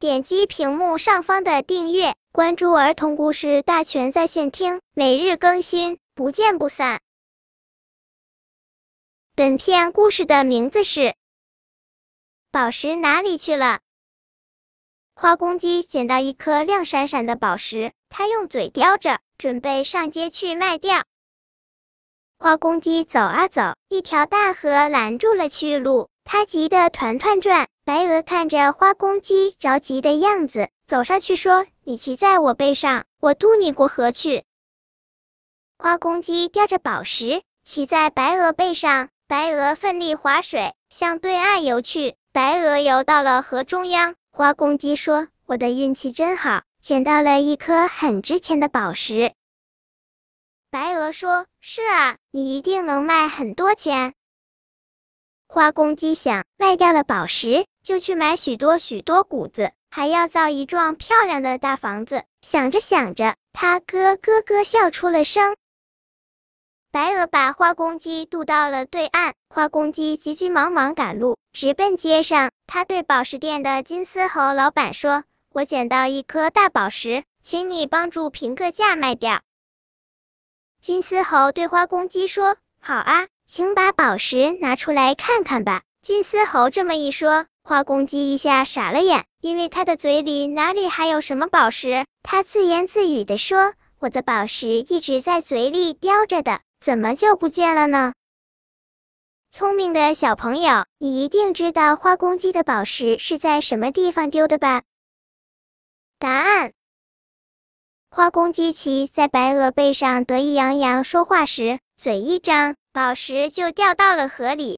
点击屏幕上方的订阅，关注儿童故事大全在线听，每日更新，不见不散。本片故事的名字是《宝石哪里去了》。花公鸡捡到一颗亮闪闪的宝石，它用嘴叼着，准备上街去卖掉。花公鸡走啊走，一条大河拦住了去路，它急得团团转。白鹅看着花公鸡着急的样子，走上去说：“你骑在我背上，我渡你过河去。”花公鸡叼着宝石，骑在白鹅背上，白鹅奋力划水，向对岸游去。白鹅游到了河中央。花公鸡说：“我的运气真好，捡到了一颗很值钱的宝石。”白鹅说：“是啊，你一定能卖很多钱。”花公鸡想，卖掉了宝石，就去买许多许多谷子，还要造一幢漂亮的大房子。想着想着，他咯咯咯笑出了声。白鹅把花公鸡渡到了对岸，花公鸡急急忙忙赶路，直奔街上。他对宝石店的金丝猴老板说：“我捡到一颗大宝石，请你帮助评个价卖掉。”金丝猴对花公鸡说：“好啊，请把宝石拿出来看看吧。”金丝猴这么一说，花公鸡一下傻了眼，因为他的嘴里哪里还有什么宝石？他自言自语的说：“我的宝石一直在嘴里叼着的。”怎么就不见了呢？聪明的小朋友，你一定知道花公鸡的宝石是在什么地方丢的吧？答案：花公鸡骑在白鹅背上得意洋洋说话时，嘴一张，宝石就掉到了河里。